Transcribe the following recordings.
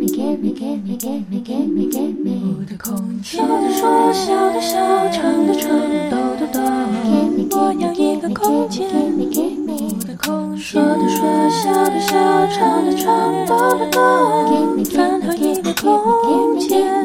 me, give me, give me, give me, give me, give me 我的空间。说的说，笑的笑，唱的唱，抖的抖。我要一个空间。我的空间。说的说，笑的笑，唱的唱，抖的抖。烦恼一个空间。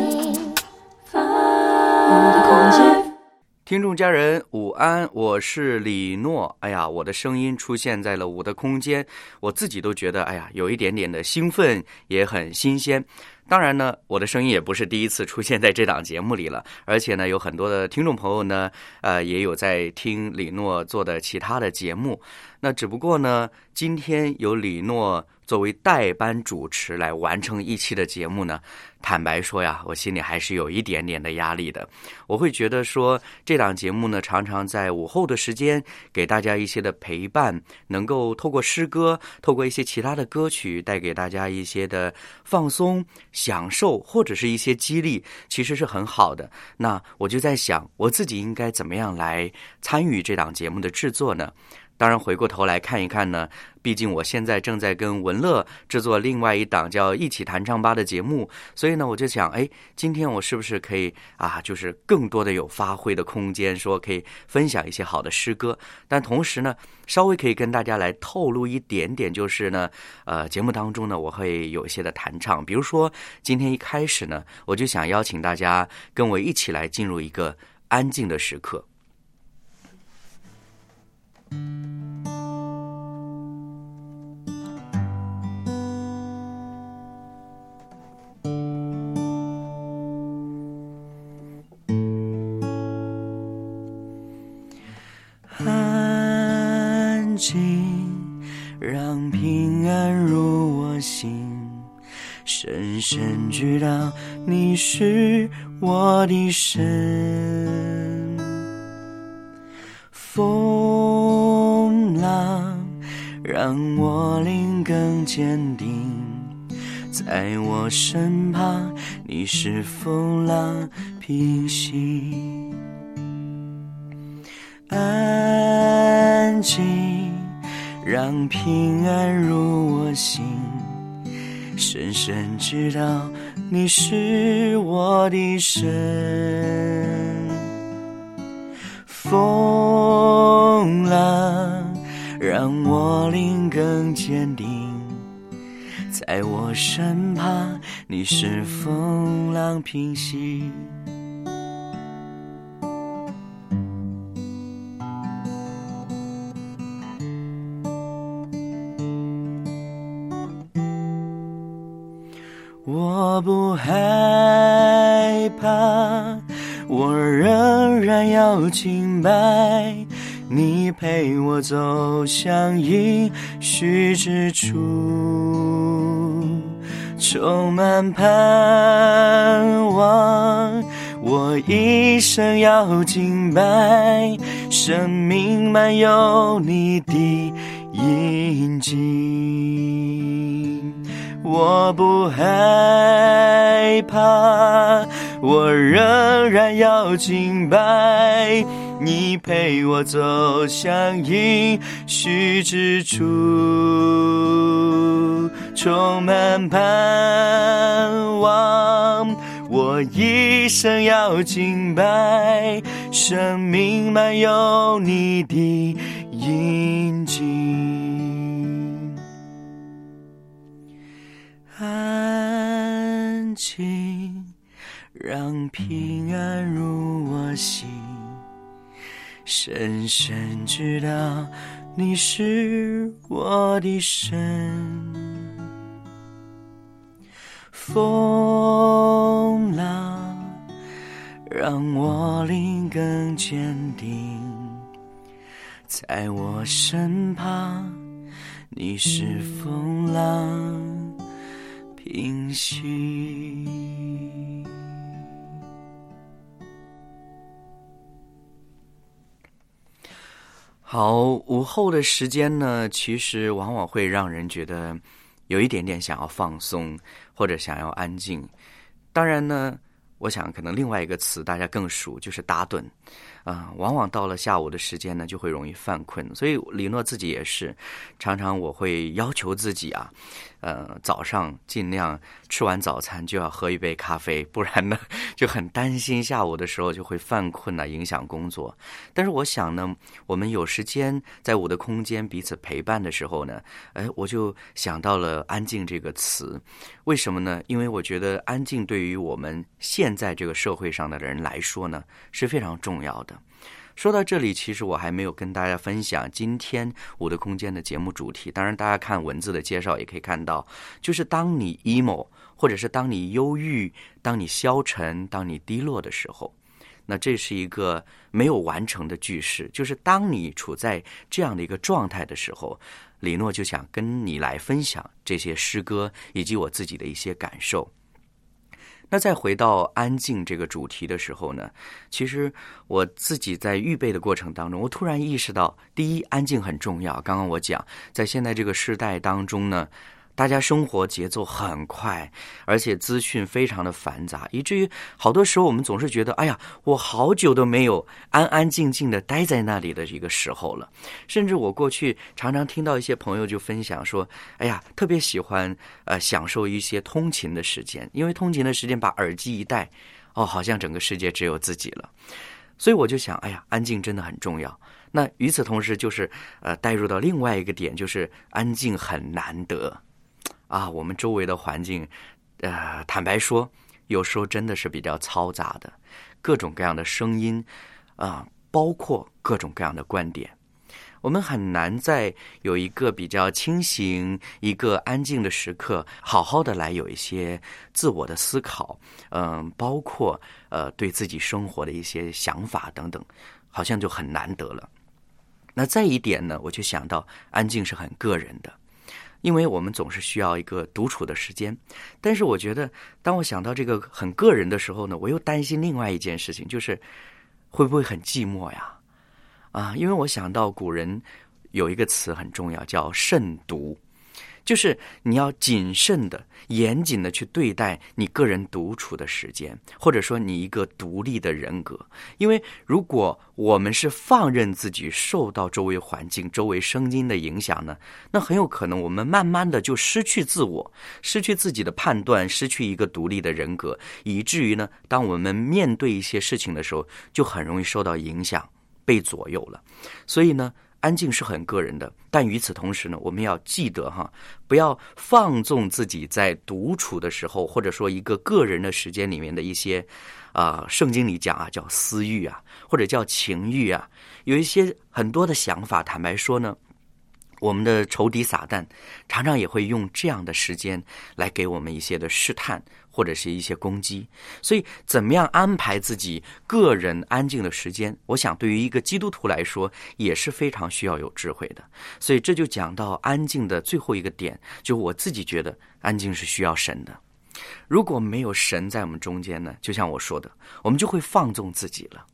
听众家人午安，我是李诺。哎呀，我的声音出现在了我的空间，我自己都觉得哎呀，有一点点的兴奋，也很新鲜。当然呢，我的声音也不是第一次出现在这档节目里了，而且呢，有很多的听众朋友呢，呃，也有在听李诺做的其他的节目。那只不过呢，今天由李诺作为代班主持来完成一期的节目呢，坦白说呀，我心里还是有一点点的压力的。我会觉得说，这档节目呢，常常在午后的时间给大家一些的陪伴，能够透过诗歌，透过一些其他的歌曲，带给大家一些的放松、享受，或者是一些激励，其实是很好的。那我就在想，我自己应该怎么样来参与这档节目的制作呢？当然，回过头来看一看呢，毕竟我现在正在跟文乐制作另外一档叫《一起弹唱吧》的节目，所以呢，我就想，哎，今天我是不是可以啊，就是更多的有发挥的空间，说可以分享一些好的诗歌，但同时呢，稍微可以跟大家来透露一点点，就是呢，呃，节目当中呢，我会有一些的弹唱，比如说今天一开始呢，我就想邀请大家跟我一起来进入一个安静的时刻。安静，让平安入我心，深深知道你是我的神。浪让我灵更坚定，在我身旁，你是风浪平息。安静，让平安入我心，深深知道你是我的神。风浪让我灵更坚定，在我身旁，你是风浪平息。我不害怕，我仍然要敬拜，你陪我走向应许之处，充满盼望。我一生要敬拜，生命满有你的印记。我不害怕，我仍然要敬拜，你陪我走向应许之处，充满盼望。我一生要敬拜，生命满有你的印记。安静，让平安入我心，深深知道你是我的神。风浪让我灵更坚定，在我身旁，你是风浪平息。好，午后的时间呢，其实往往会让人觉得有一点点想要放松，或者想要安静。当然呢，我想可能另外一个词大家更熟，就是打盹。啊，往往到了下午的时间呢，就会容易犯困。所以李诺自己也是，常常我会要求自己啊，呃，早上尽量吃完早餐就要喝一杯咖啡，不然呢就很担心下午的时候就会犯困啊，影响工作。但是我想呢，我们有时间在我的空间彼此陪伴的时候呢，哎，我就想到了“安静”这个词。为什么呢？因为我觉得安静对于我们现在这个社会上的人来说呢，是非常重要的。说到这里，其实我还没有跟大家分享今天我的空间的节目主题。当然，大家看文字的介绍也可以看到，就是当你 emo，或者是当你忧郁、当你消沉、当你低落的时候，那这是一个没有完成的句式。就是当你处在这样的一个状态的时候，李诺就想跟你来分享这些诗歌以及我自己的一些感受。那再回到安静这个主题的时候呢，其实我自己在预备的过程当中，我突然意识到，第一，安静很重要。刚刚我讲，在现在这个时代当中呢。大家生活节奏很快，而且资讯非常的繁杂，以至于好多时候我们总是觉得，哎呀，我好久都没有安安静静的待在那里的一个时候了。甚至我过去常常听到一些朋友就分享说，哎呀，特别喜欢呃享受一些通勤的时间，因为通勤的时间把耳机一戴，哦，好像整个世界只有自己了。所以我就想，哎呀，安静真的很重要。那与此同时，就是呃带入到另外一个点，就是安静很难得。啊，我们周围的环境，呃，坦白说，有时候真的是比较嘈杂的，各种各样的声音，啊，包括各种各样的观点，我们很难在有一个比较清醒、一个安静的时刻，好好的来有一些自我的思考，嗯，包括呃对自己生活的一些想法等等，好像就很难得了。那再一点呢，我就想到，安静是很个人的。因为我们总是需要一个独处的时间，但是我觉得，当我想到这个很个人的时候呢，我又担心另外一件事情，就是会不会很寂寞呀？啊，因为我想到古人有一个词很重要，叫慎独。就是你要谨慎的、严谨的去对待你个人独处的时间，或者说你一个独立的人格。因为如果我们是放任自己受到周围环境、周围声音的影响呢，那很有可能我们慢慢的就失去自我，失去自己的判断，失去一个独立的人格，以至于呢，当我们面对一些事情的时候，就很容易受到影响，被左右了。所以呢。安静是很个人的，但与此同时呢，我们要记得哈，不要放纵自己在独处的时候，或者说一个个人的时间里面的一些，啊，圣经里讲啊，叫私欲啊，或者叫情欲啊，有一些很多的想法。坦白说呢。我们的仇敌撒旦常常也会用这样的时间来给我们一些的试探或者是一些攻击，所以怎么样安排自己个人安静的时间，我想对于一个基督徒来说也是非常需要有智慧的。所以这就讲到安静的最后一个点，就我自己觉得安静是需要神的。如果没有神在我们中间呢，就像我说的，我们就会放纵自己了。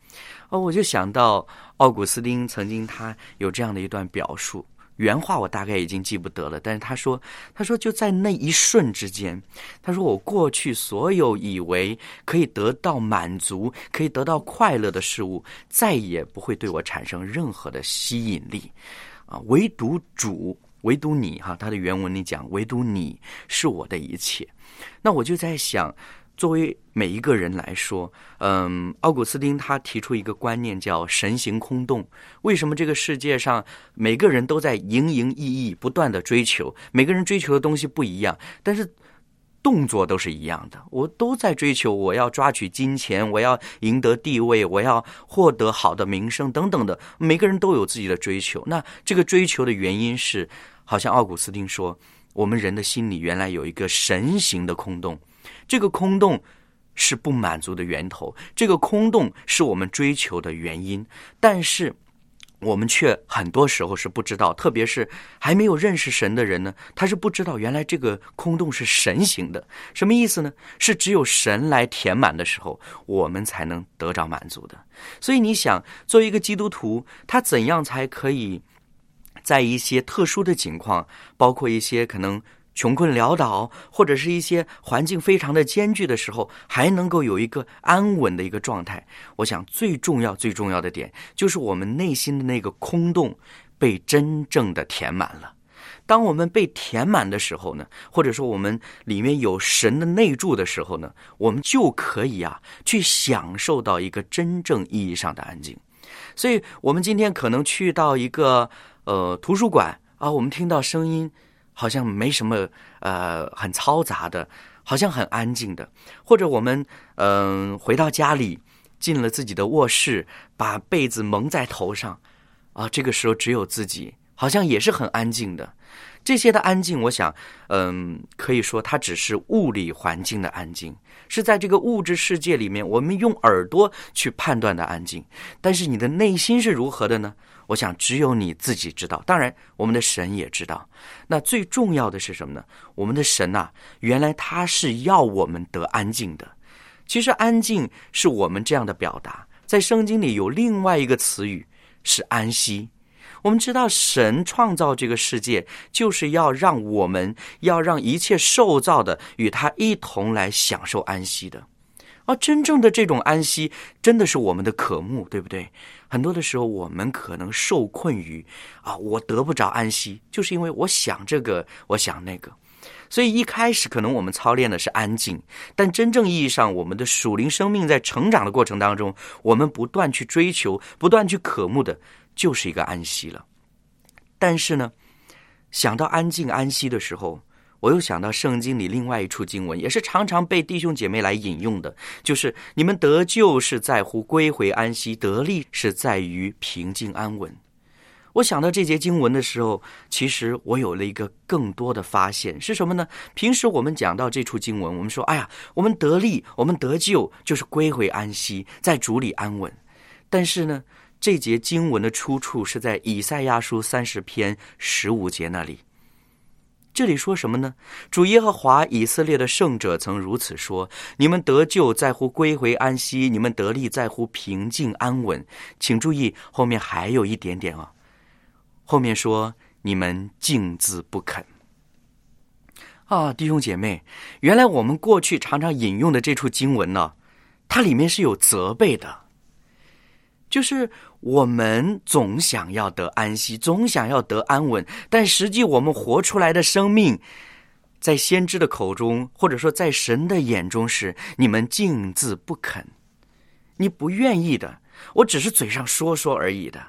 哦，我就想到奥古斯丁曾经他有这样的一段表述。原话我大概已经记不得了，但是他说：“他说就在那一瞬之间，他说我过去所有以为可以得到满足、可以得到快乐的事物，再也不会对我产生任何的吸引力，啊，唯独主，唯独你，哈，他的原文里讲，唯独你是我的一切。那我就在想。”作为每一个人来说，嗯，奥古斯丁他提出一个观念叫“神行空洞”。为什么这个世界上每个人都在营营役役、不断的追求？每个人追求的东西不一样，但是动作都是一样的。我都在追求，我要抓取金钱，我要赢得地位，我要获得好的名声等等的。每个人都有自己的追求。那这个追求的原因是，好像奥古斯丁说，我们人的心里原来有一个神形的空洞。这个空洞是不满足的源头，这个空洞是我们追求的原因，但是我们却很多时候是不知道，特别是还没有认识神的人呢，他是不知道原来这个空洞是神行的。什么意思呢？是只有神来填满的时候，我们才能得着满足的。所以你想，作为一个基督徒，他怎样才可以在一些特殊的情况，包括一些可能。穷困潦倒，或者是一些环境非常的艰巨的时候，还能够有一个安稳的一个状态。我想最重要、最重要的点，就是我们内心的那个空洞被真正的填满了。当我们被填满的时候呢，或者说我们里面有神的内住的时候呢，我们就可以啊去享受到一个真正意义上的安静。所以，我们今天可能去到一个呃图书馆啊，我们听到声音。好像没什么，呃，很嘈杂的，好像很安静的，或者我们嗯回到家里，进了自己的卧室，把被子蒙在头上，啊，这个时候只有自己，好像也是很安静的。这些的安静，我想，嗯，可以说它只是物理环境的安静，是在这个物质世界里面，我们用耳朵去判断的安静。但是你的内心是如何的呢？我想，只有你自己知道。当然，我们的神也知道。那最重要的是什么呢？我们的神呐，原来他是要我们得安静的。其实，安静是我们这样的表达。在圣经里有另外一个词语是安息。我们知道，神创造这个世界，就是要让我们要让一切受造的与他一同来享受安息的。而真正的这种安息，真的是我们的渴慕，对不对？很多的时候，我们可能受困于啊，我得不着安息，就是因为我想这个，我想那个。所以一开始可能我们操练的是安静，但真正意义上，我们的属灵生命在成长的过程当中，我们不断去追求、不断去渴慕的，就是一个安息了。但是呢，想到安静、安息的时候，我又想到圣经里另外一处经文，也是常常被弟兄姐妹来引用的，就是你们得救是在乎归回安息，得力是在于平静安稳。我想到这节经文的时候，其实我有了一个更多的发现，是什么呢？平时我们讲到这处经文，我们说，哎呀，我们得力，我们得救，就是归回安息，在主里安稳。但是呢，这节经文的出处是在以赛亚书三十篇十五节那里。这里说什么呢？主耶和华以色列的圣者曾如此说：“你们得救在乎归回安息，你们得力在乎平静安稳。”请注意，后面还有一点点啊。后面说：“你们静自不肯。”啊，弟兄姐妹，原来我们过去常常引用的这处经文呢，它里面是有责备的。就是我们总想要得安息，总想要得安稳，但实际我们活出来的生命，在先知的口中，或者说在神的眼中是你们静自不肯，你不愿意的，我只是嘴上说说而已的。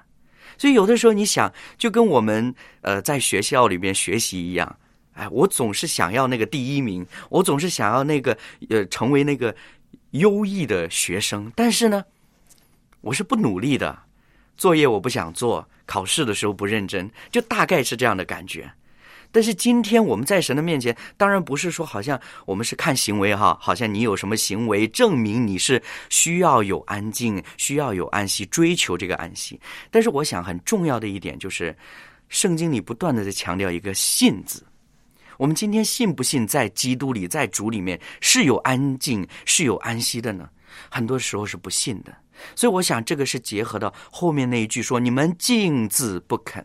所以有的时候你想，就跟我们呃在学校里面学习一样，哎，我总是想要那个第一名，我总是想要那个呃成为那个优异的学生，但是呢。我是不努力的，作业我不想做，考试的时候不认真，就大概是这样的感觉。但是今天我们在神的面前，当然不是说好像我们是看行为哈，好像你有什么行为证明你是需要有安静，需要有安息，追求这个安息。但是我想很重要的一点就是，圣经里不断的在强调一个“信”字。我们今天信不信在基督里，在主里面是有安静、是有安息的呢？很多时候是不信的。所以我想，这个是结合到后面那一句说：“你们静字不肯。”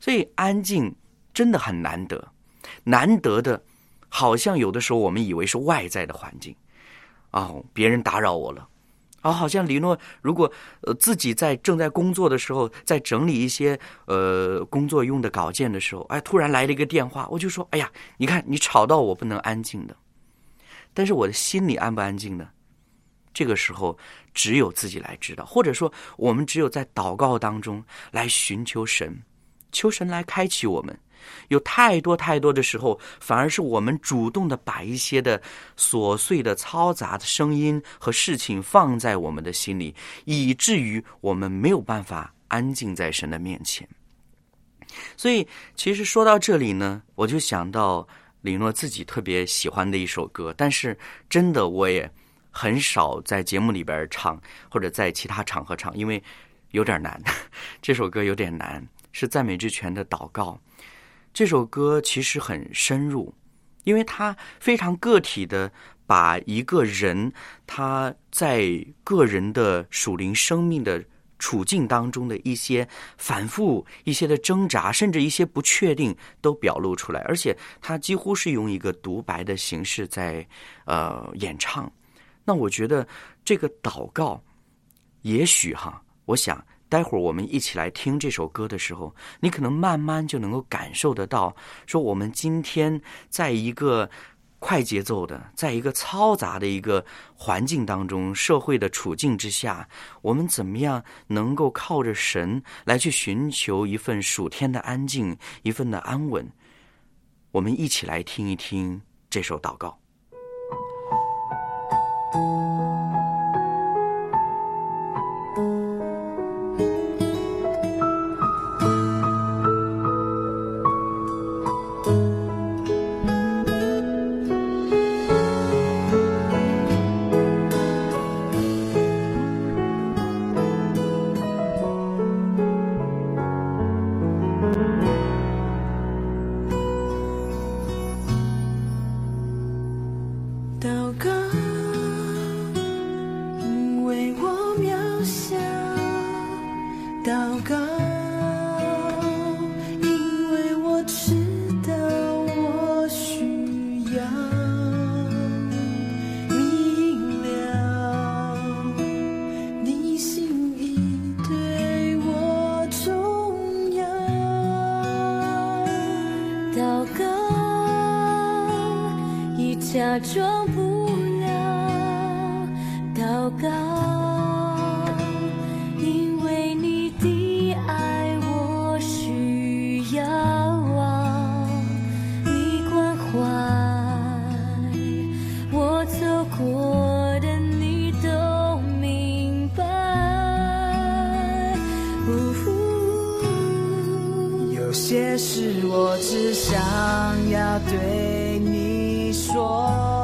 所以安静真的很难得，难得的，好像有的时候我们以为是外在的环境，哦，别人打扰我了，啊，好像李诺如果呃自己在正在工作的时候，在整理一些呃工作用的稿件的时候，哎，突然来了一个电话，我就说：“哎呀，你看你吵到我，不能安静的。”但是我的心里安不安静呢？这个时候。只有自己来知道，或者说，我们只有在祷告当中来寻求神，求神来开启我们。有太多太多的时候，反而是我们主动的把一些的琐碎的、嘈杂的声音和事情放在我们的心里，以至于我们没有办法安静在神的面前。所以，其实说到这里呢，我就想到李诺自己特别喜欢的一首歌，但是真的我也。很少在节目里边唱，或者在其他场合唱，因为有点难。这首歌有点难，是赞美之泉的祷告。这首歌其实很深入，因为它非常个体的把一个人他在个人的属灵生命的处境当中的一些反复、一些的挣扎，甚至一些不确定，都表露出来。而且他几乎是用一个独白的形式在呃演唱。那我觉得这个祷告，也许哈，我想待会儿我们一起来听这首歌的时候，你可能慢慢就能够感受得到，说我们今天在一个。快节奏的，在一个嘈杂的一个环境当中，社会的处境之下，我们怎么样能够靠着神来去寻求一份属天的安静，一份的安稳？我们一起来听一听这首祷告。Thank you. 对你说。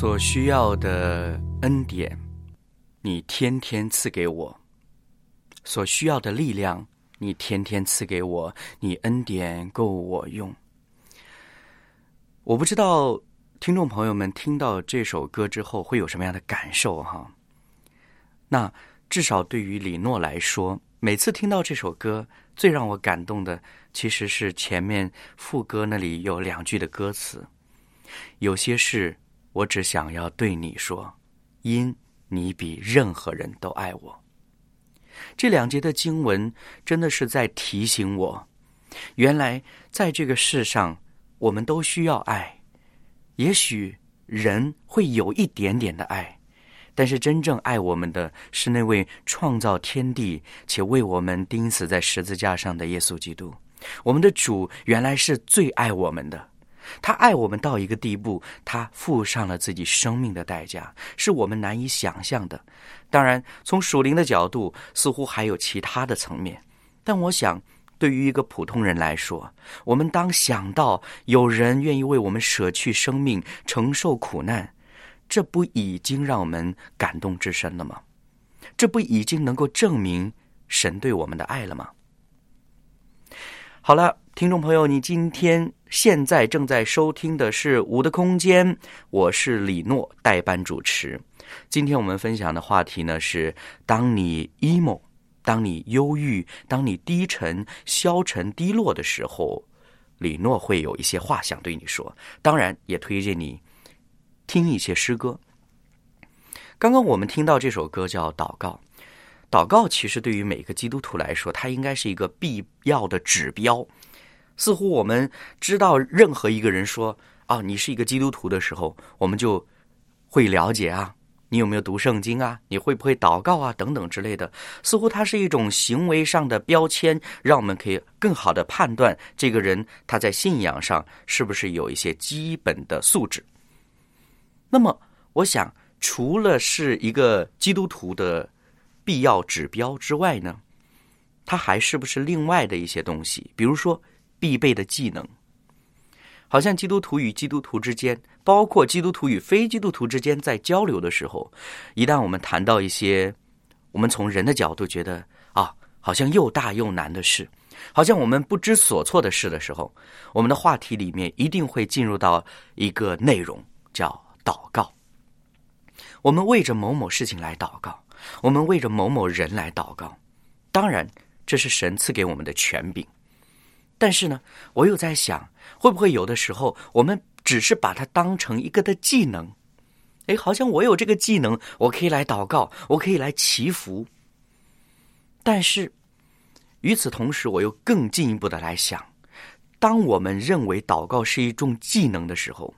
所需要的恩典，你天天赐给我；所需要的力量，你天天赐给我。你恩典够我用。我不知道听众朋友们听到这首歌之后会有什么样的感受哈？那至少对于李诺来说，每次听到这首歌，最让我感动的其实是前面副歌那里有两句的歌词：“有些事我只想要对你说，因你比任何人都爱我。”这两节的经文真的是在提醒我，原来在这个世上。我们都需要爱，也许人会有一点点的爱，但是真正爱我们的是那位创造天地且为我们钉死在十字架上的耶稣基督。我们的主原来是最爱我们的，他爱我们到一个地步，他付上了自己生命的代价，是我们难以想象的。当然，从属灵的角度，似乎还有其他的层面，但我想。对于一个普通人来说，我们当想到有人愿意为我们舍去生命、承受苦难，这不已经让我们感动至深了吗？这不已经能够证明神对我们的爱了吗？好了，听众朋友，你今天现在正在收听的是《无的空间》，我是李诺，代班主持。今天我们分享的话题呢是：当你 emo。当你忧郁、当你低沉、消沉、低落的时候，李诺会有一些话想对你说。当然，也推荐你听一些诗歌。刚刚我们听到这首歌叫《祷告》，祷告其实对于每个基督徒来说，它应该是一个必要的指标。似乎我们知道，任何一个人说“啊，你是一个基督徒”的时候，我们就会了解啊。你有没有读圣经啊？你会不会祷告啊？等等之类的，似乎它是一种行为上的标签，让我们可以更好的判断这个人他在信仰上是不是有一些基本的素质。那么，我想除了是一个基督徒的必要指标之外呢，他还是不是另外的一些东西？比如说必备的技能。好像基督徒与基督徒之间，包括基督徒与非基督徒之间，在交流的时候，一旦我们谈到一些我们从人的角度觉得啊，好像又大又难的事，好像我们不知所措的事的时候，我们的话题里面一定会进入到一个内容，叫祷告。我们为着某某事情来祷告，我们为着某某人来祷告。当然，这是神赐给我们的权柄。但是呢，我又在想，会不会有的时候我们只是把它当成一个的技能？哎，好像我有这个技能，我可以来祷告，我可以来祈福。但是与此同时，我又更进一步的来想，当我们认为祷告是一种技能的时候，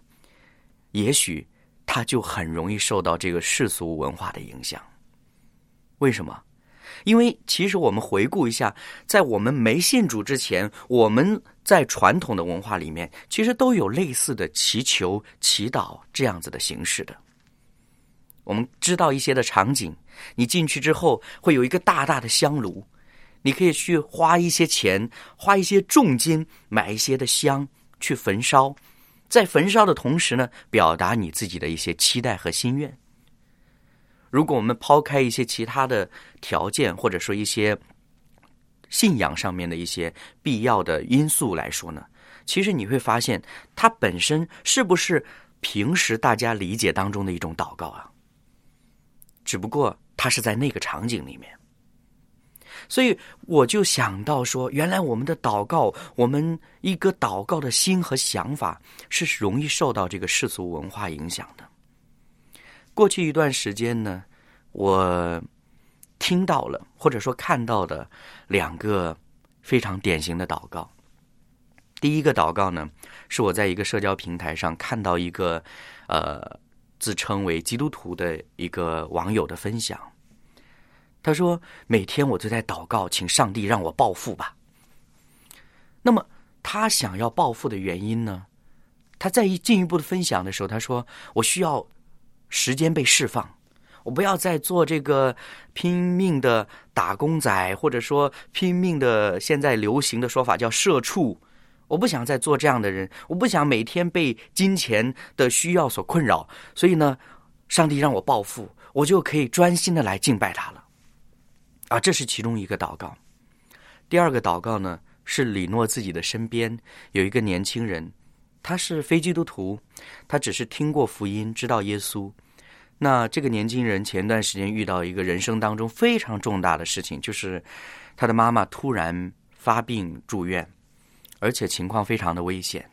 也许它就很容易受到这个世俗文化的影响。为什么？因为其实我们回顾一下，在我们没信主之前，我们在传统的文化里面，其实都有类似的祈求、祈祷这样子的形式的。我们知道一些的场景，你进去之后会有一个大大的香炉，你可以去花一些钱，花一些重金买一些的香去焚烧，在焚烧的同时呢，表达你自己的一些期待和心愿。如果我们抛开一些其他的条件，或者说一些信仰上面的一些必要的因素来说呢，其实你会发现，它本身是不是平时大家理解当中的一种祷告啊？只不过它是在那个场景里面，所以我就想到说，原来我们的祷告，我们一个祷告的心和想法，是容易受到这个世俗文化影响的。过去一段时间呢，我听到了或者说看到的两个非常典型的祷告。第一个祷告呢，是我在一个社交平台上看到一个呃自称为基督徒的一个网友的分享。他说：“每天我都在祷告，请上帝让我暴富吧。”那么他想要暴富的原因呢？他在一进一步的分享的时候，他说：“我需要。”时间被释放，我不要再做这个拼命的打工仔，或者说拼命的现在流行的说法叫社畜。我不想再做这样的人，我不想每天被金钱的需要所困扰。所以呢，上帝让我暴富，我就可以专心的来敬拜他了。啊，这是其中一个祷告。第二个祷告呢，是李诺自己的身边有一个年轻人，他是非基督徒，他只是听过福音，知道耶稣。那这个年轻人前段时间遇到一个人生当中非常重大的事情，就是他的妈妈突然发病住院，而且情况非常的危险。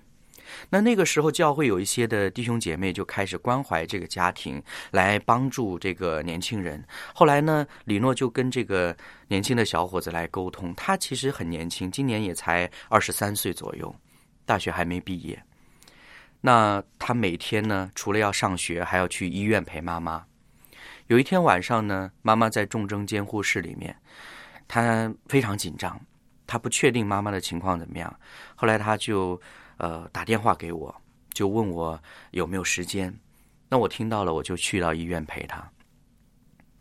那那个时候，教会有一些的弟兄姐妹就开始关怀这个家庭，来帮助这个年轻人。后来呢，李诺就跟这个年轻的小伙子来沟通，他其实很年轻，今年也才二十三岁左右，大学还没毕业。那他每天呢，除了要上学，还要去医院陪妈妈。有一天晚上呢，妈妈在重症监护室里面，他非常紧张，他不确定妈妈的情况怎么样。后来他就呃打电话给我，就问我有没有时间。那我听到了，我就去到医院陪他。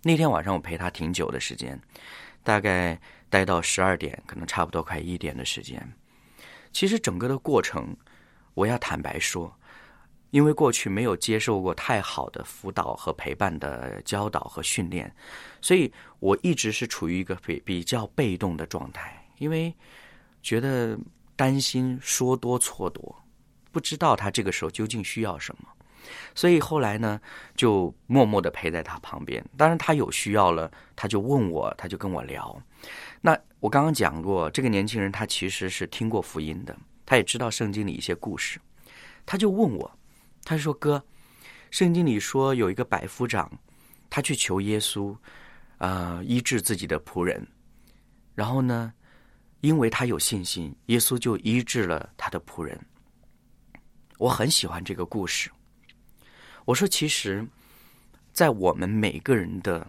那天晚上我陪他挺久的时间，大概待到十二点，可能差不多快一点的时间。其实整个的过程。我要坦白说，因为过去没有接受过太好的辅导和陪伴的教导和训练，所以我一直是处于一个比比较被动的状态。因为觉得担心说多错多，不知道他这个时候究竟需要什么，所以后来呢，就默默的陪在他旁边。当然，他有需要了，他就问我，他就跟我聊。那我刚刚讲过，这个年轻人他其实是听过福音的。他也知道圣经里一些故事，他就问我，他说：“哥，圣经里说有一个百夫长，他去求耶稣，啊，医治自己的仆人。然后呢，因为他有信心，耶稣就医治了他的仆人。我很喜欢这个故事。我说，其实，在我们每个人的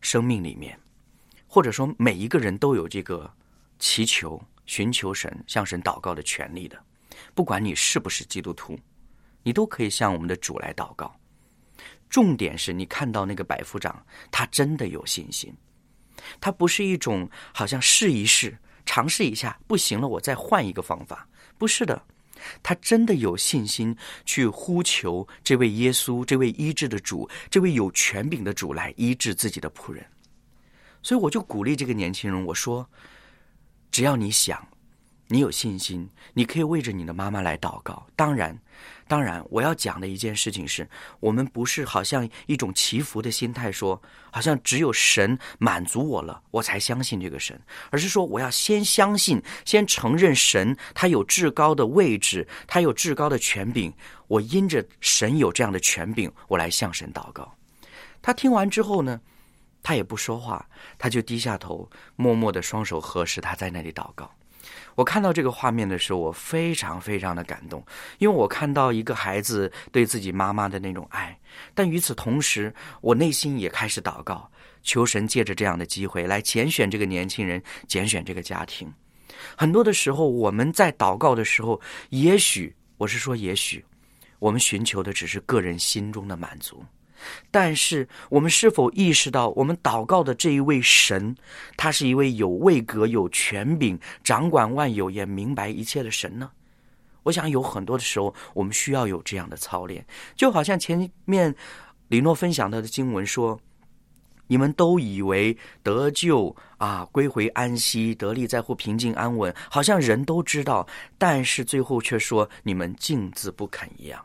生命里面，或者说每一个人都有这个祈求。”寻求神、向神祷告的权利的，不管你是不是基督徒，你都可以向我们的主来祷告。重点是你看到那个百夫长，他真的有信心，他不是一种好像试一试、尝试一下，不行了我再换一个方法，不是的，他真的有信心去呼求这位耶稣、这位医治的主、这位有权柄的主来医治自己的仆人。所以我就鼓励这个年轻人，我说。只要你想，你有信心，你可以为着你的妈妈来祷告。当然，当然，我要讲的一件事情是，我们不是好像一种祈福的心态，说好像只有神满足我了，我才相信这个神，而是说我要先相信，先承认神他有至高的位置，他有至高的权柄。我因着神有这样的权柄，我来向神祷告。他听完之后呢？他也不说话，他就低下头，默默的双手合十，他在那里祷告。我看到这个画面的时候，我非常非常的感动，因为我看到一个孩子对自己妈妈的那种爱。但与此同时，我内心也开始祷告，求神借着这样的机会来拣选这个年轻人，拣选这个家庭。很多的时候，我们在祷告的时候，也许我是说，也许我们寻求的只是个人心中的满足。但是，我们是否意识到，我们祷告的这一位神，他是一位有位格、有权柄、掌管万有、也明白一切的神呢？我想，有很多的时候，我们需要有这样的操练。就好像前面李诺分享他的经文说：“你们都以为得救啊，归回安息，得力在乎平静安稳，好像人都知道，但是最后却说你们静自不肯一样。”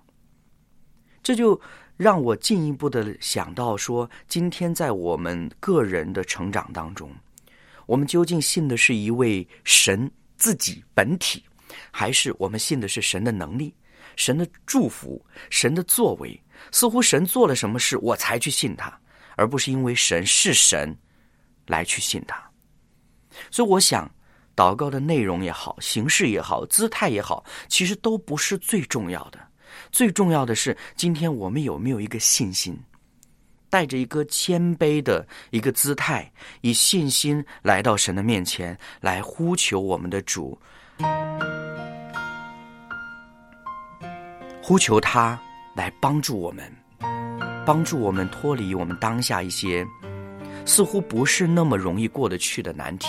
这就。让我进一步的想到说，今天在我们个人的成长当中，我们究竟信的是一位神自己本体，还是我们信的是神的能力、神的祝福、神的作为？似乎神做了什么事，我才去信他，而不是因为神是神来去信他。所以，我想，祷告的内容也好，形式也好，姿态也好，其实都不是最重要的。最重要的是今天我们有没有一个信心带着一个谦卑的一个姿态以信心来到神的面前来呼求我们的主。呼求他来帮助我们帮助我们脱离我们当下一些似乎不是那么容易过得去的难题。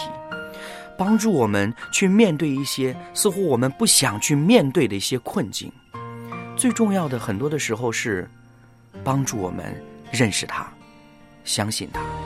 帮助我们去面对一些似乎我们不想去面对的一些困境。最重要的很多的时候是帮助我们认识他相信他。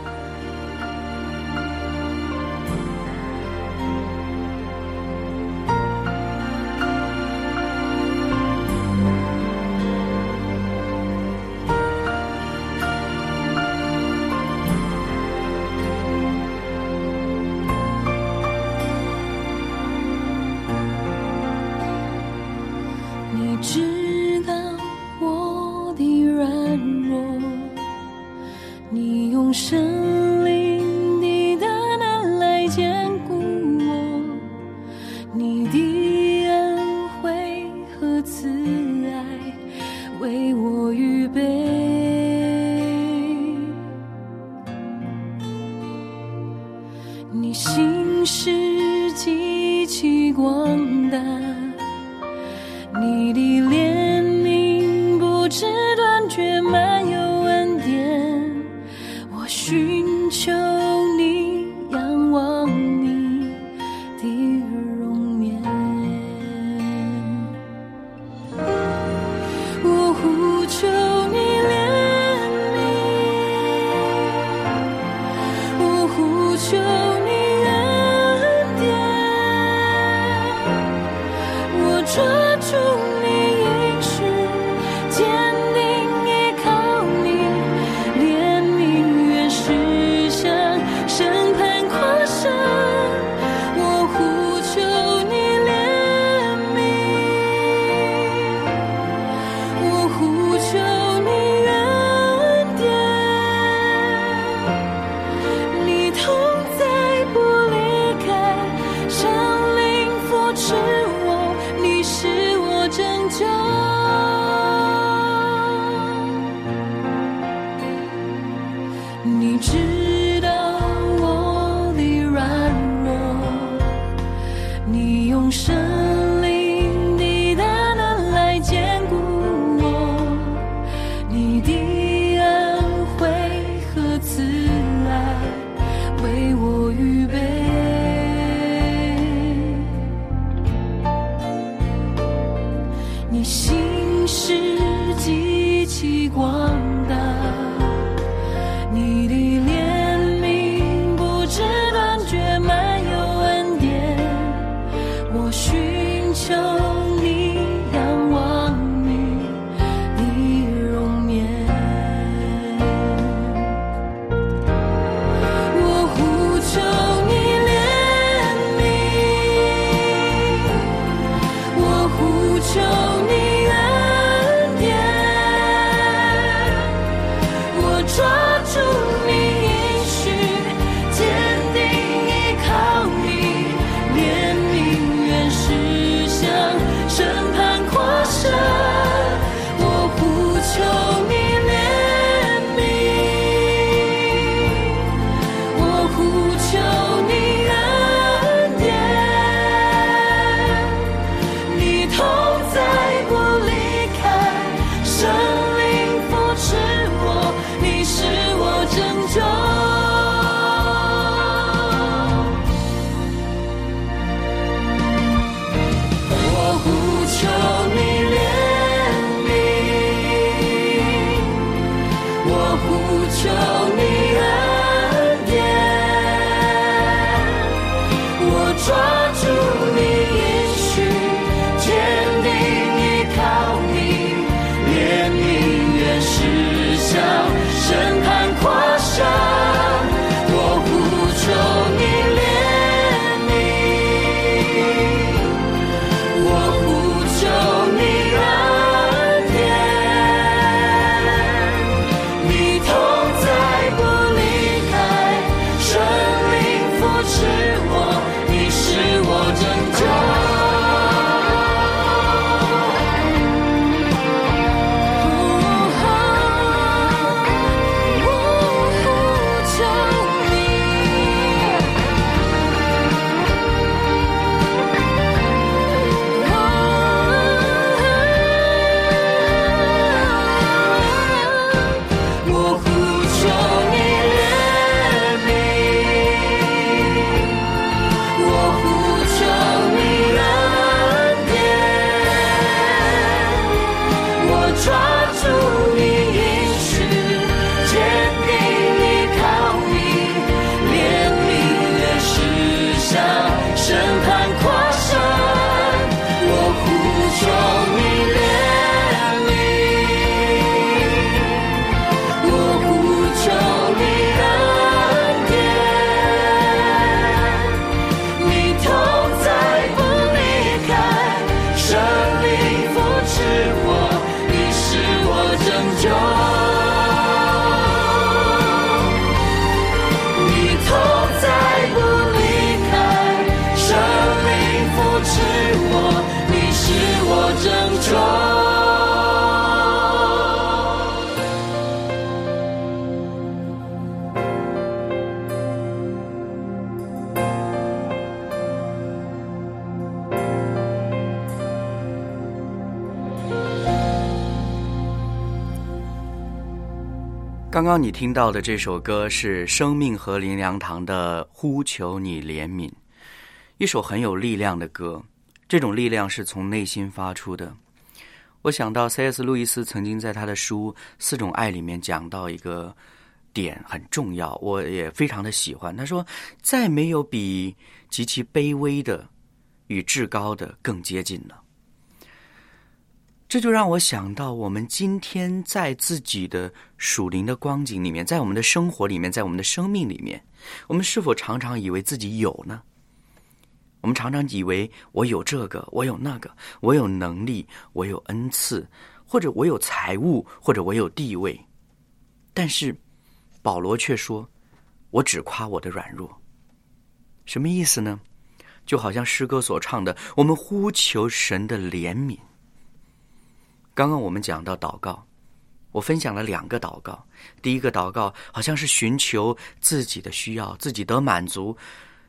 求你刚刚你听到的这首歌是生命和林良堂的《呼求你怜悯》，一首很有力量的歌。这种力量是从内心发出的。我想到 C.S. 路易斯曾经在他的书《四种爱》里面讲到一个点很重要，我也非常的喜欢。他说：“再没有比极其卑微的与至高的更接近了。”这就让我想到，我们今天在自己的属灵的光景里面，在我们的生活里面，在我们的生命里面，我们是否常常以为自己有呢？我们常常以为我有这个，我有那个，我有能力，我有恩赐，或者我有财物，或者我有地位。但是保罗却说：“我只夸我的软弱。”什么意思呢？就好像诗歌所唱的：“我们呼求神的怜悯。”刚刚我们讲到祷告，我分享了两个祷告。第一个祷告好像是寻求自己的需要，自己得满足。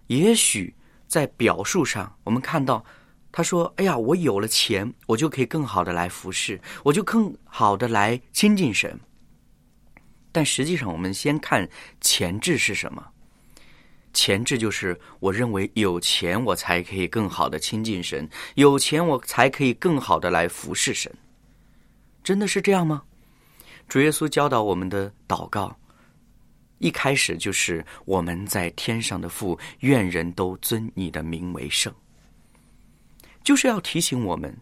也许在表述上，我们看到他说：“哎呀，我有了钱，我就可以更好的来服侍，我就更好的来亲近神。”但实际上，我们先看前置是什么？前置就是我认为有钱，我才可以更好的亲近神；有钱，我才可以更好的来服侍神。真的是这样吗？主耶稣教导我们的祷告，一开始就是我们在天上的父，愿人都尊你的名为圣，就是要提醒我们，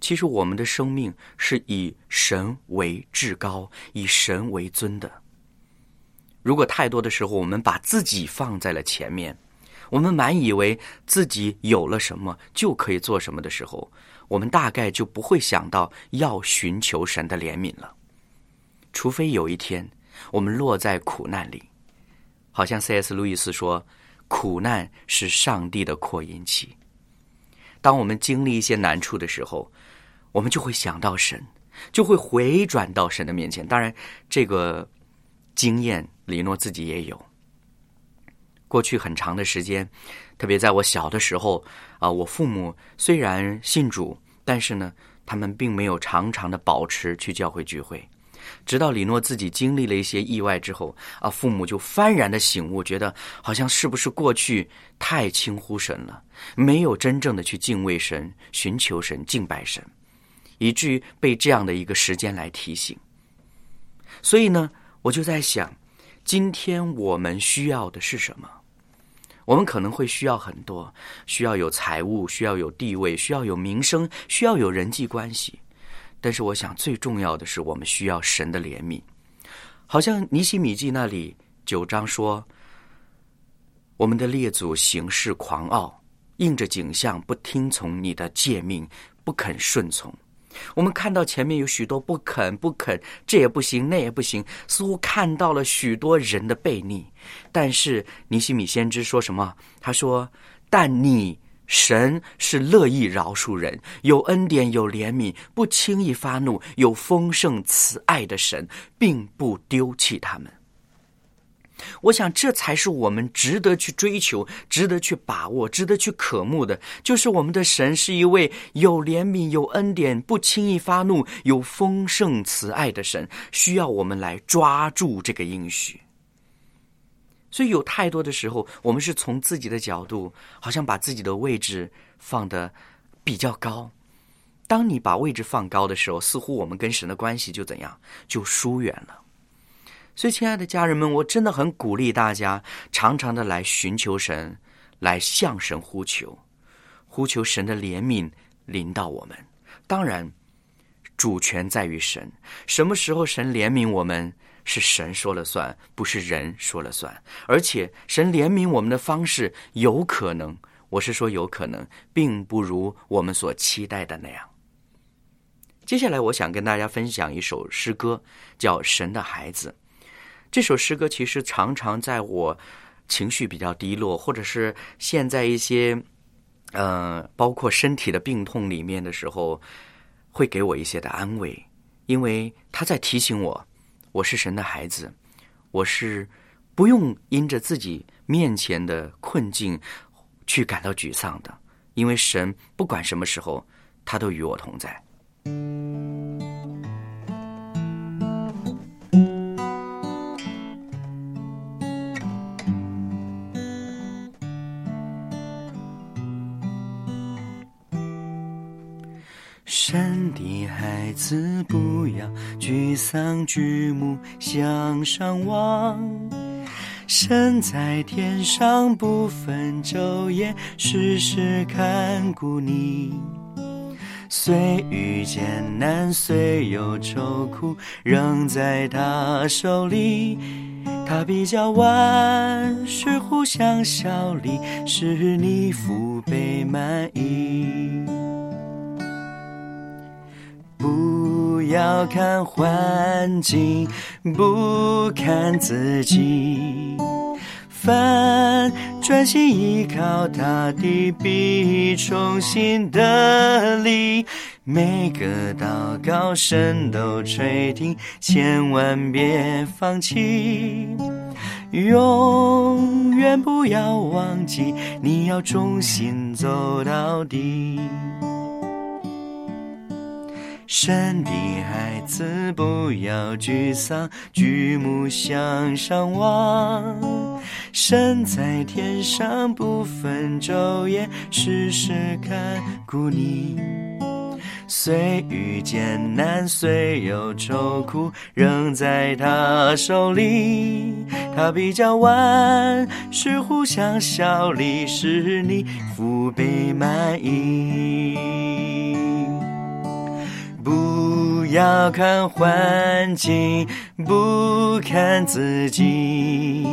其实我们的生命是以神为至高，以神为尊的。如果太多的时候，我们把自己放在了前面，我们满以为自己有了什么就可以做什么的时候，我们大概就不会想到要寻求神的怜悯了，除非有一天我们落在苦难里，好像 C.S. 路易斯说：“苦难是上帝的扩音器。”当我们经历一些难处的时候，我们就会想到神，就会回转到神的面前。当然，这个经验李诺自己也有。过去很长的时间，特别在我小的时候啊，我父母虽然信主，但是呢，他们并没有常常的保持去教会聚会。直到李诺自己经历了一些意外之后啊，父母就幡然的醒悟，觉得好像是不是过去太轻忽神了，没有真正的去敬畏神、寻求神、敬拜神，以至于被这样的一个时间来提醒。所以呢，我就在想，今天我们需要的是什么？我们可能会需要很多，需要有财务，需要有地位，需要有名声，需要有人际关系。但是，我想最重要的是，我们需要神的怜悯。好像尼西米记那里九章说：“我们的列祖行事狂傲，应着景象，不听从你的诫命，不肯顺从。”我们看到前面有许多不肯、不肯，这也不行，那也不行，似乎看到了许多人的悖逆。但是尼西米先知说什么？他说：“但你神是乐意饶恕人，有恩典，有怜悯，不轻易发怒，有丰盛慈爱的神，并不丢弃他们。”我想，这才是我们值得去追求、值得去把握、值得去渴慕的。就是我们的神是一位有怜悯、有恩典、不轻易发怒、有丰盛慈爱的神，需要我们来抓住这个应许。所以，有太多的时候，我们是从自己的角度，好像把自己的位置放的比较高，当你把位置放高的时候，似乎我们跟神的关系就怎样，就疏远了。所以，亲爱的家人们，我真的很鼓励大家，常常的来寻求神，来向神呼求，呼求神的怜悯临到我们。当然，主权在于神。什么时候神怜悯我们，是神说了算，不是人说了算。而且，神怜悯我们的方式，有可能，我是说有可能，并不如我们所期待的那样。接下来，我想跟大家分享一首诗歌，叫《神的孩子》。这首诗歌其实常常在我情绪比较低落，或者是现在一些呃，包括身体的病痛里面的时候，会给我一些的安慰，因为他在提醒我，我是神的孩子，我是不用因着自己面前的困境去感到沮丧的，因为神不管什么时候，他都与我同在。神的孩子，不要沮丧，举目向上望。神在天上，不分昼夜，时时看顾你。虽遇艰难，虽有愁苦，仍在他手里。他比较万事互相效力，使你福杯满溢。不要看环境，不看自己，反专心依靠大地，必重新得力。每个祷告声都垂听，千万别放弃，永远不要忘记，你要忠心走到底。神的孩子，不要沮丧，举目向上望。神在天上，不分昼夜，时时看顾你。虽遇艰难，虽有愁苦，仍在他手里。他比较万事互相效力，使你福杯满溢。不要看环境，不看自己，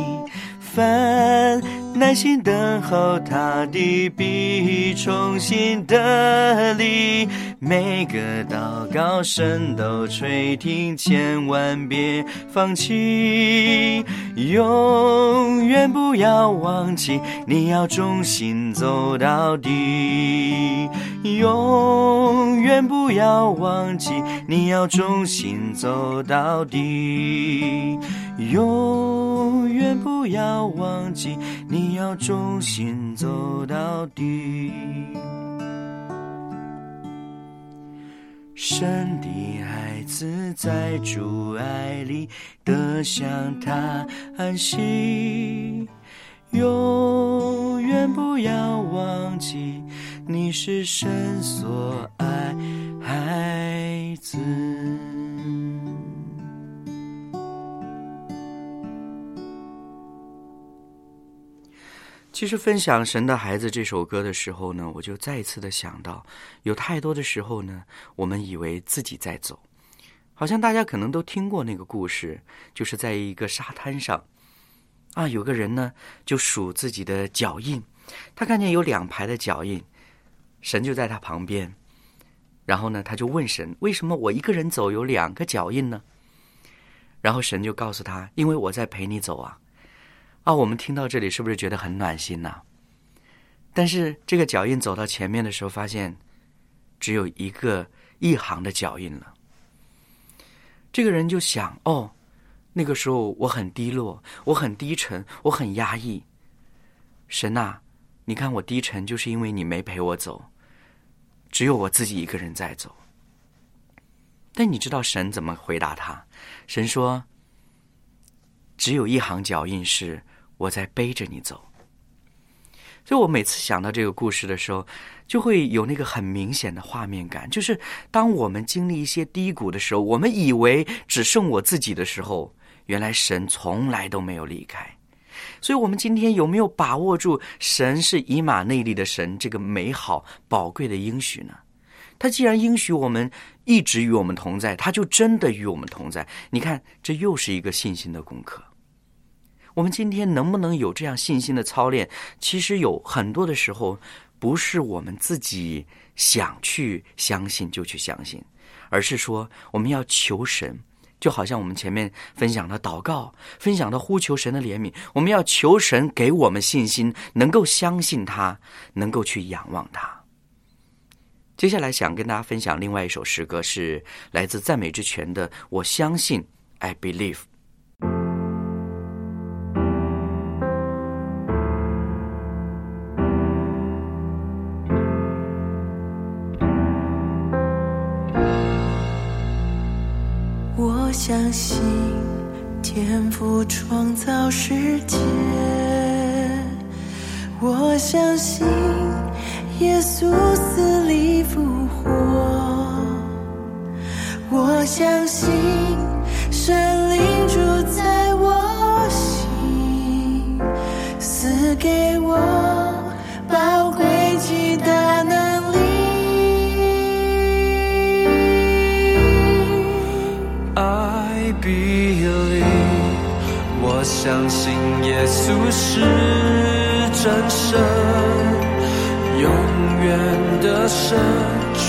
分耐心等候他的，必重新得力。每个祷告声都垂听，千万别放弃，永远不要忘记，你要忠心走到底。永远不要忘记，你要忠心走到底。永远不要忘记，你要忠心走到底。神的孩子在主爱里得享他安息，永远不要忘记。你是神所爱孩子。其实分享《神的孩子》这首歌的时候呢，我就再一次的想到，有太多的时候呢，我们以为自己在走，好像大家可能都听过那个故事，就是在一个沙滩上，啊，有个人呢就数自己的脚印，他看见有两排的脚印。神就在他旁边，然后呢，他就问神：“为什么我一个人走有两个脚印呢？”然后神就告诉他：“因为我在陪你走啊！”啊，我们听到这里是不是觉得很暖心呢？但是这个脚印走到前面的时候，发现只有一个一行的脚印了。这个人就想：“哦，那个时候我很低落，我很低沉，我很压抑。神呐，你看我低沉，就是因为你没陪我走。”只有我自己一个人在走，但你知道神怎么回答他？神说：“只有一行脚印是我在背着你走。”所以我每次想到这个故事的时候，就会有那个很明显的画面感，就是当我们经历一些低谷的时候，我们以为只剩我自己的时候，原来神从来都没有离开。所以，我们今天有没有把握住神是以马内利的神这个美好宝贵的应许呢？他既然应许我们一直与我们同在，他就真的与我们同在。你看，这又是一个信心的功课。我们今天能不能有这样信心的操练？其实有很多的时候，不是我们自己想去相信就去相信，而是说我们要求神，就好像我们前面分享的祷告，分享的呼求神的怜悯，我们要求神给我们信心，能够相信他，能够去仰望他。接下来想跟大家分享另外一首诗歌，是来自赞美之泉的《我相信》，I believe。心天赋创造世界，我相信耶稣死里复活，我相信神灵住在我心，赐给我相信耶稣是真神，永远的神君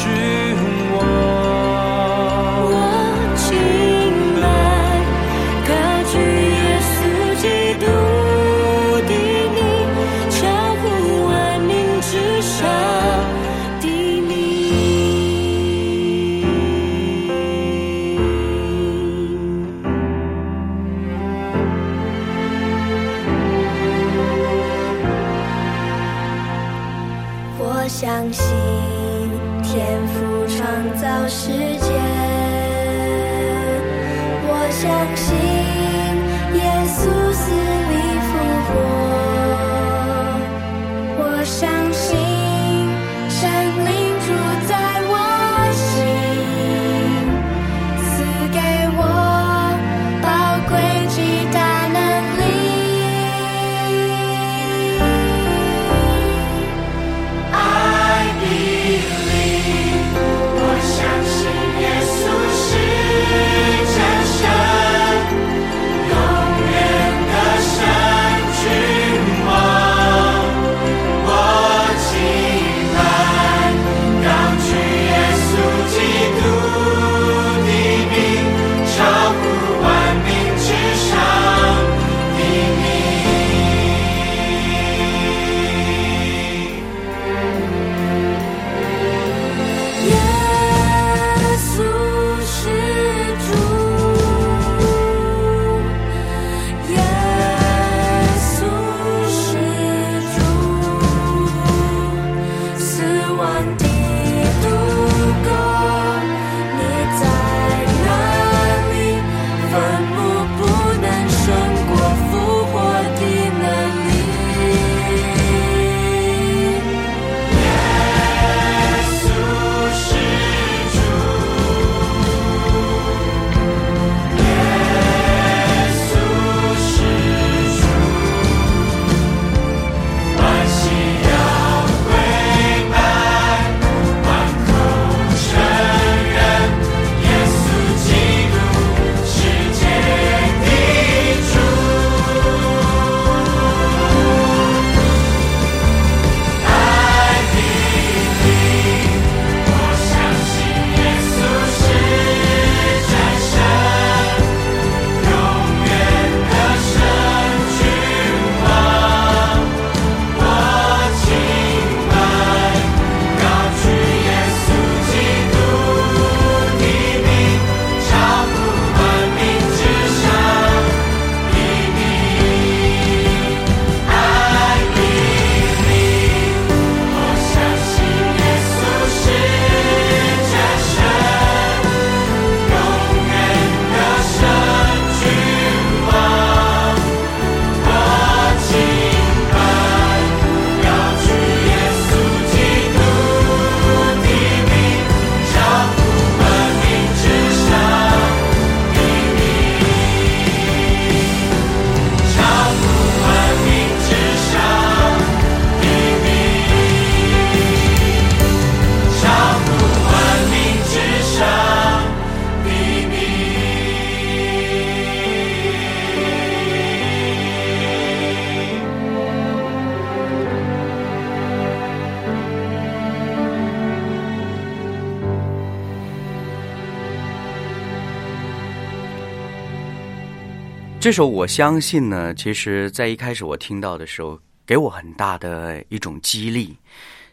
这首《我相信》呢，其实在一开始我听到的时候，给我很大的一种激励，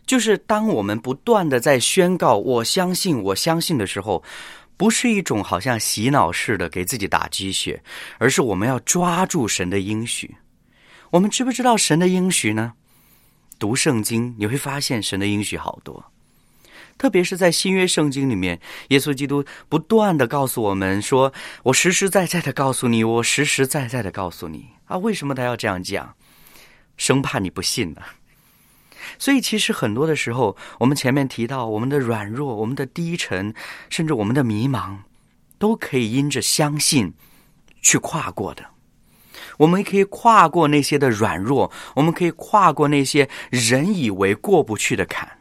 就是当我们不断的在宣告“我相信，我相信”的时候，不是一种好像洗脑似的给自己打鸡血，而是我们要抓住神的应许。我们知不知道神的应许呢？读圣经你会发现神的应许好多。特别是在新约圣经里面，耶稣基督不断的告诉我们说：“我实实在在的告诉你，我实实在在的告诉你啊！”为什么他要这样讲？生怕你不信呢。所以，其实很多的时候，我们前面提到我们的软弱、我们的低沉，甚至我们的迷茫，都可以因着相信去跨过的。我们可以跨过那些的软弱，我们可以跨过那些人以为过不去的坎。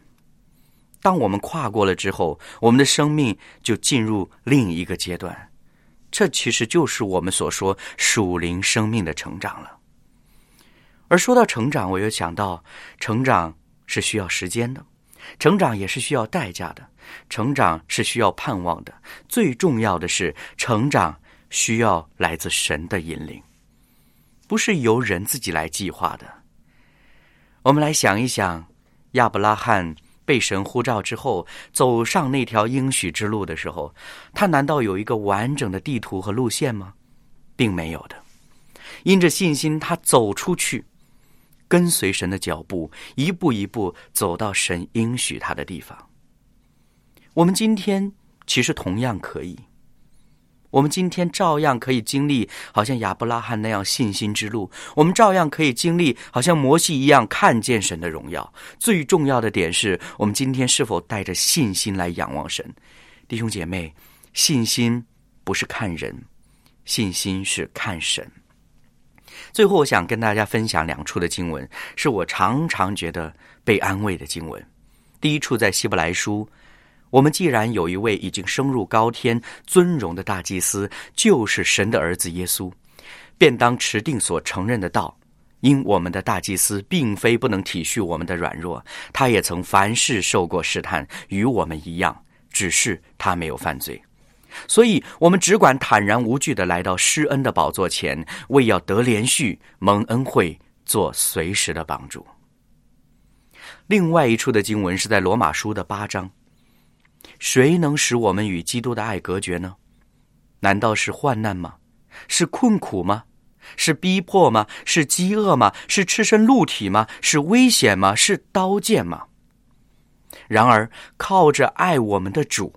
当我们跨过了之后，我们的生命就进入另一个阶段，这其实就是我们所说属灵生命的成长了。而说到成长，我又想到，成长是需要时间的，成长也是需要代价的，成长是需要盼望的，最重要的是，成长需要来自神的引领，不是由人自己来计划的。我们来想一想，亚伯拉罕。被神呼召之后，走上那条应许之路的时候，他难道有一个完整的地图和路线吗？并没有的。因着信心，他走出去，跟随神的脚步，一步一步走到神应许他的地方。我们今天其实同样可以。我们今天照样可以经历好像亚伯拉罕那样信心之路，我们照样可以经历好像摩西一样看见神的荣耀。最重要的点是我们今天是否带着信心来仰望神，弟兄姐妹，信心不是看人，信心是看神。最后，我想跟大家分享两处的经文，是我常常觉得被安慰的经文。第一处在希伯来书。我们既然有一位已经升入高天尊荣的大祭司，就是神的儿子耶稣，便当持定所承认的道。因我们的大祭司并非不能体恤我们的软弱，他也曾凡事受过试探，与我们一样，只是他没有犯罪。所以，我们只管坦然无惧的来到施恩的宝座前，为要得连续蒙恩惠，做随时的帮助。另外一处的经文是在罗马书的八章。谁能使我们与基督的爱隔绝呢？难道是患难吗？是困苦吗？是逼迫吗？是饥饿吗？是赤身露体吗？是危险吗？是刀剑吗？然而，靠着爱我们的主。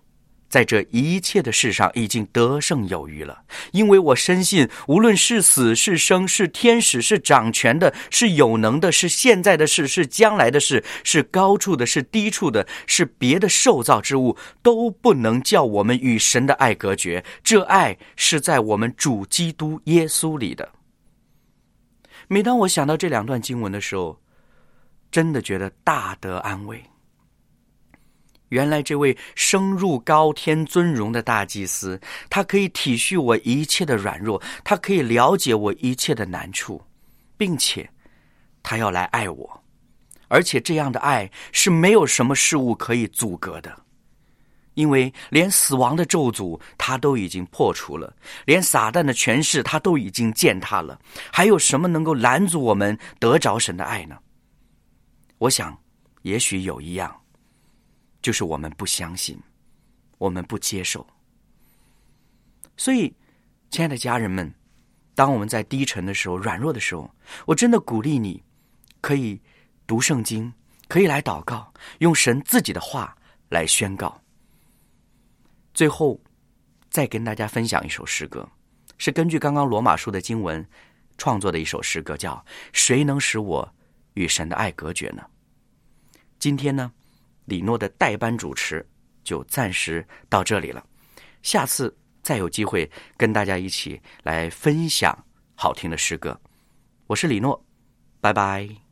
在这一切的事上，已经得胜有余了。因为我深信，无论是死是生，是天使，是掌权的，是有能的，是现在的事，是将来的事，是高处的，是低处的，是别的受造之物，都不能叫我们与神的爱隔绝。这爱是在我们主基督耶稣里的。每当我想到这两段经文的时候，真的觉得大得安慰。原来这位升入高天尊荣的大祭司，他可以体恤我一切的软弱，他可以了解我一切的难处，并且他要来爱我，而且这样的爱是没有什么事物可以阻隔的，因为连死亡的咒诅他都已经破除了，连撒旦的权势他都已经践踏了，还有什么能够拦阻我们得着神的爱呢？我想，也许有一样。就是我们不相信，我们不接受。所以，亲爱的家人们，当我们在低沉的时候、软弱的时候，我真的鼓励你，可以读圣经，可以来祷告，用神自己的话来宣告。最后，再跟大家分享一首诗歌，是根据刚刚罗马书的经文创作的一首诗歌，叫《谁能使我与神的爱隔绝呢？》今天呢？李诺的代班主持就暂时到这里了，下次再有机会跟大家一起来分享好听的诗歌。我是李诺，拜拜。